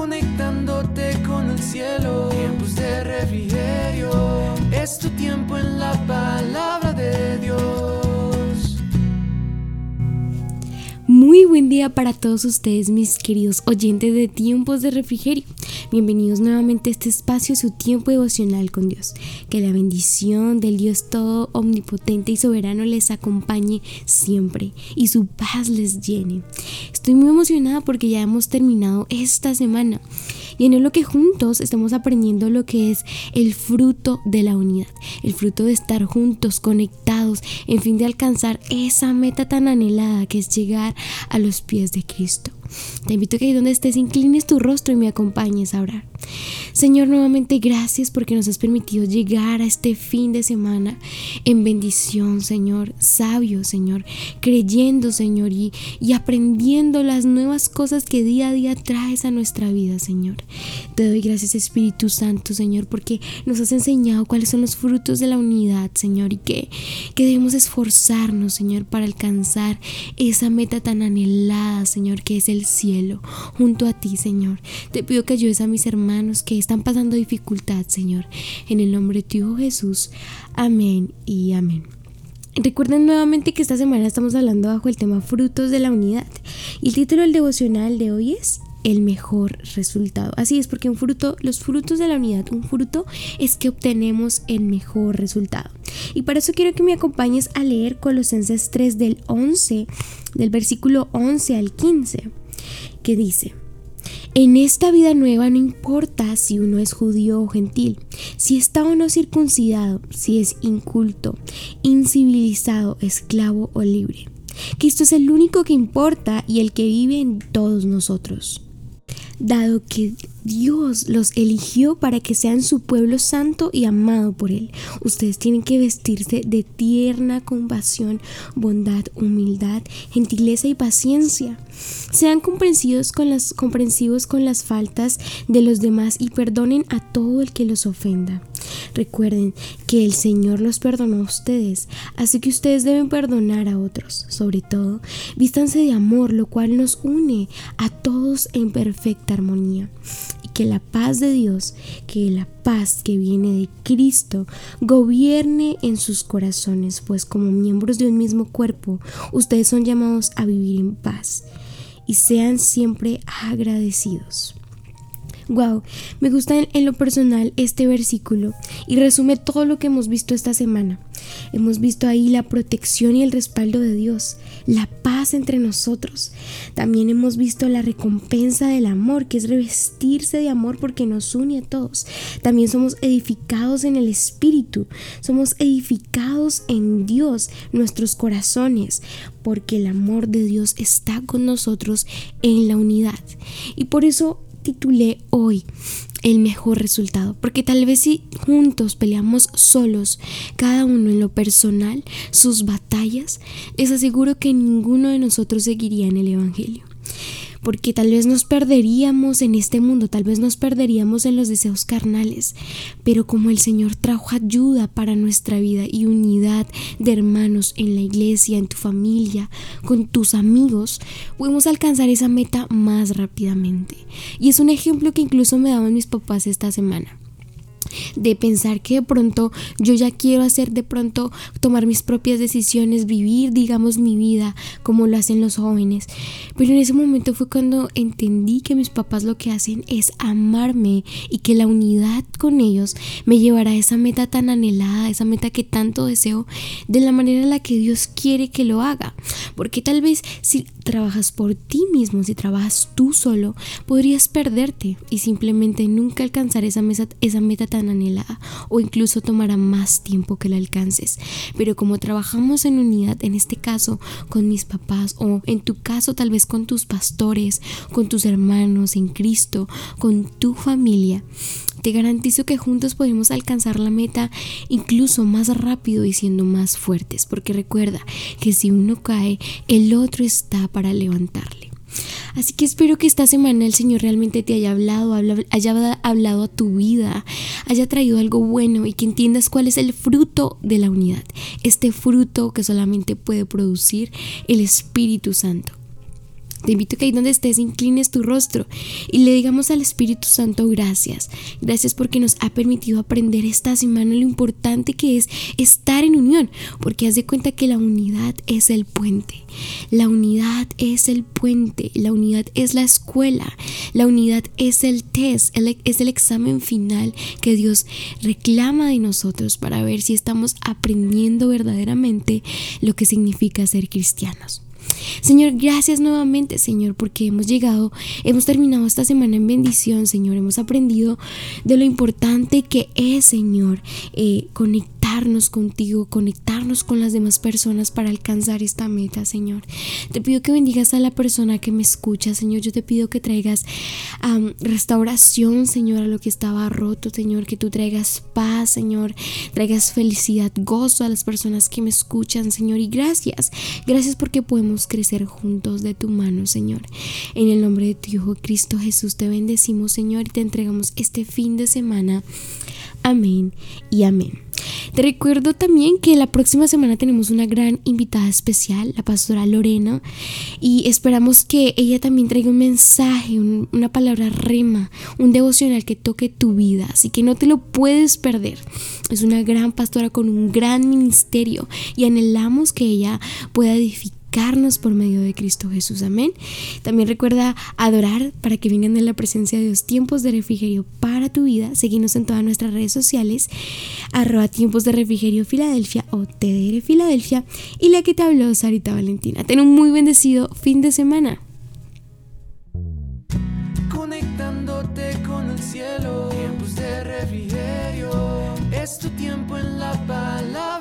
conectándote con el cielo. Tiempos de refrigerio, es tu tiempo en la palabra de Dios. Muy buen día para todos ustedes, mis queridos oyentes de Tiempos de Refrigerio. Bienvenidos nuevamente a este espacio, su tiempo devocional con Dios. Que la bendición del Dios todo omnipotente y soberano les acompañe siempre y su paz les llene. Estoy muy emocionada porque ya hemos terminado esta semana y en lo que juntos estamos aprendiendo lo que es el fruto de la unidad, el fruto de estar juntos, conectados, en fin de alcanzar esa meta tan anhelada que es llegar a los pies de Cristo. Te invito a que ahí donde estés inclines tu rostro y me acompañes a orar. Señor, nuevamente gracias porque nos has permitido llegar a este fin de semana en bendición, Señor, sabio, Señor, creyendo, Señor, y, y aprendiendo las nuevas cosas que día a día traes a nuestra vida, Señor. Te doy gracias, Espíritu Santo, Señor, porque nos has enseñado cuáles son los frutos de la unidad, Señor, y que, que debemos esforzarnos, Señor, para alcanzar esa meta tan anhelada, Señor, que es el cielo, junto a ti, Señor. Te pido que ayudes a mis hermanos que están pasando dificultad, Señor. En el nombre de tu Hijo Jesús. Amén y amén. Recuerden nuevamente que esta semana estamos hablando bajo el tema frutos de la unidad. Y el título del devocional de hoy es el mejor resultado. Así es, porque un fruto, los frutos de la unidad, un fruto es que obtenemos el mejor resultado. Y para eso quiero que me acompañes a leer Colosenses 3 del 11, del versículo 11 al 15 que dice, en esta vida nueva no importa si uno es judío o gentil, si está o no circuncidado, si es inculto, incivilizado, esclavo o libre. Cristo es el único que importa y el que vive en todos nosotros dado que Dios los eligió para que sean su pueblo santo y amado por Él. Ustedes tienen que vestirse de tierna compasión, bondad, humildad, gentileza y paciencia. Sean comprensivos con las, comprensivos con las faltas de los demás y perdonen a todo el que los ofenda. Recuerden que el Señor los perdonó a ustedes, así que ustedes deben perdonar a otros. Sobre todo, vístanse de amor, lo cual nos une a todos en perfecta armonía. Que la paz de Dios, que la paz que viene de Cristo, gobierne en sus corazones, pues como miembros de un mismo cuerpo, ustedes son llamados a vivir en paz y sean siempre agradecidos. Wow, me gusta en, lo personal este versículo y resume todo lo que hemos visto esta semana. Hemos visto ahí la protección y el respaldo de Dios, la paz entre nosotros. También hemos visto la recompensa del amor, que es revestirse de amor porque nos une a todos. También somos edificados en el Espíritu, somos edificados en Dios, nuestros corazones, porque el amor de Dios está con nosotros en la unidad. Y por eso titulé hoy el mejor resultado, porque tal vez si juntos peleamos solos, cada uno en lo personal, sus batallas, les aseguro que ninguno de nosotros seguiría en el Evangelio porque tal vez nos perderíamos en este mundo, tal vez nos perderíamos en los deseos carnales, pero como el Señor trajo ayuda para nuestra vida y unidad de hermanos en la iglesia, en tu familia, con tus amigos, podemos alcanzar esa meta más rápidamente. Y es un ejemplo que incluso me daban mis papás esta semana de pensar que de pronto yo ya quiero hacer de pronto tomar mis propias decisiones, vivir, digamos, mi vida como lo hacen los jóvenes. Pero en ese momento fue cuando entendí que mis papás lo que hacen es amarme y que la unidad con ellos me llevará a esa meta tan anhelada, esa meta que tanto deseo, de la manera en la que Dios quiere que lo haga. Porque tal vez si trabajas por ti mismo, si trabajas tú solo, podrías perderte y simplemente nunca alcanzar esa, mesa, esa meta tan anhelada o incluso tomará más tiempo que la alcances. Pero como trabajamos en unidad, en este caso con mis papás o en tu caso tal vez con tus pastores, con tus hermanos en Cristo, con tu familia, te garantizo que juntos podemos alcanzar la meta incluso más rápido y siendo más fuertes, porque recuerda que si uno cae, el otro está para levantarle. Así que espero que esta semana el Señor realmente te haya hablado, haya hablado a tu vida, haya traído algo bueno y que entiendas cuál es el fruto de la unidad, este fruto que solamente puede producir el Espíritu Santo. Te invito a que ahí donde estés inclines tu rostro y le digamos al Espíritu Santo gracias. Gracias porque nos ha permitido aprender esta semana lo importante que es estar en unión, porque haz de cuenta que la unidad es el puente. La unidad es el puente, la unidad es la escuela, la unidad es el test, es el examen final que Dios reclama de nosotros para ver si estamos aprendiendo verdaderamente lo que significa ser cristianos. Señor, gracias nuevamente, Señor, porque hemos llegado, hemos terminado esta semana en bendición, Señor. Hemos aprendido de lo importante que es, Señor, eh, conectarnos contigo, conectarnos con las demás personas para alcanzar esta meta, Señor. Te pido que bendigas a la persona que me escucha, Señor. Yo te pido que traigas restauración, Señor, a lo que estaba roto, Señor. Que tú traigas paz, Señor. Traigas felicidad, gozo a las personas que me escuchan, Señor. Y gracias, gracias porque podemos crecer juntos de tu mano, Señor. En el nombre de tu Hijo Cristo Jesús te bendecimos, Señor, y te entregamos este fin de semana. Amén y amén. Te recuerdo también que la próxima semana tenemos una gran invitada especial, la pastora Lorena, y esperamos que ella también traiga un mensaje, una palabra rema, un devocional que toque tu vida, así que no te lo puedes perder. Es una gran pastora con un gran ministerio y anhelamos que ella pueda edificar por medio de Cristo Jesús. Amén. También recuerda adorar para que vengan en la presencia de Dios tiempos de refrigerio para tu vida. Seguimos en todas nuestras redes sociales, arroba tiempos de refrigerio Filadelfia o TDR Filadelfia. Y la que te habló, Sarita Valentina. Ten un muy bendecido fin de semana. Conectándote con el cielo, tiempos de refrigerio. Es tu tiempo en la palabra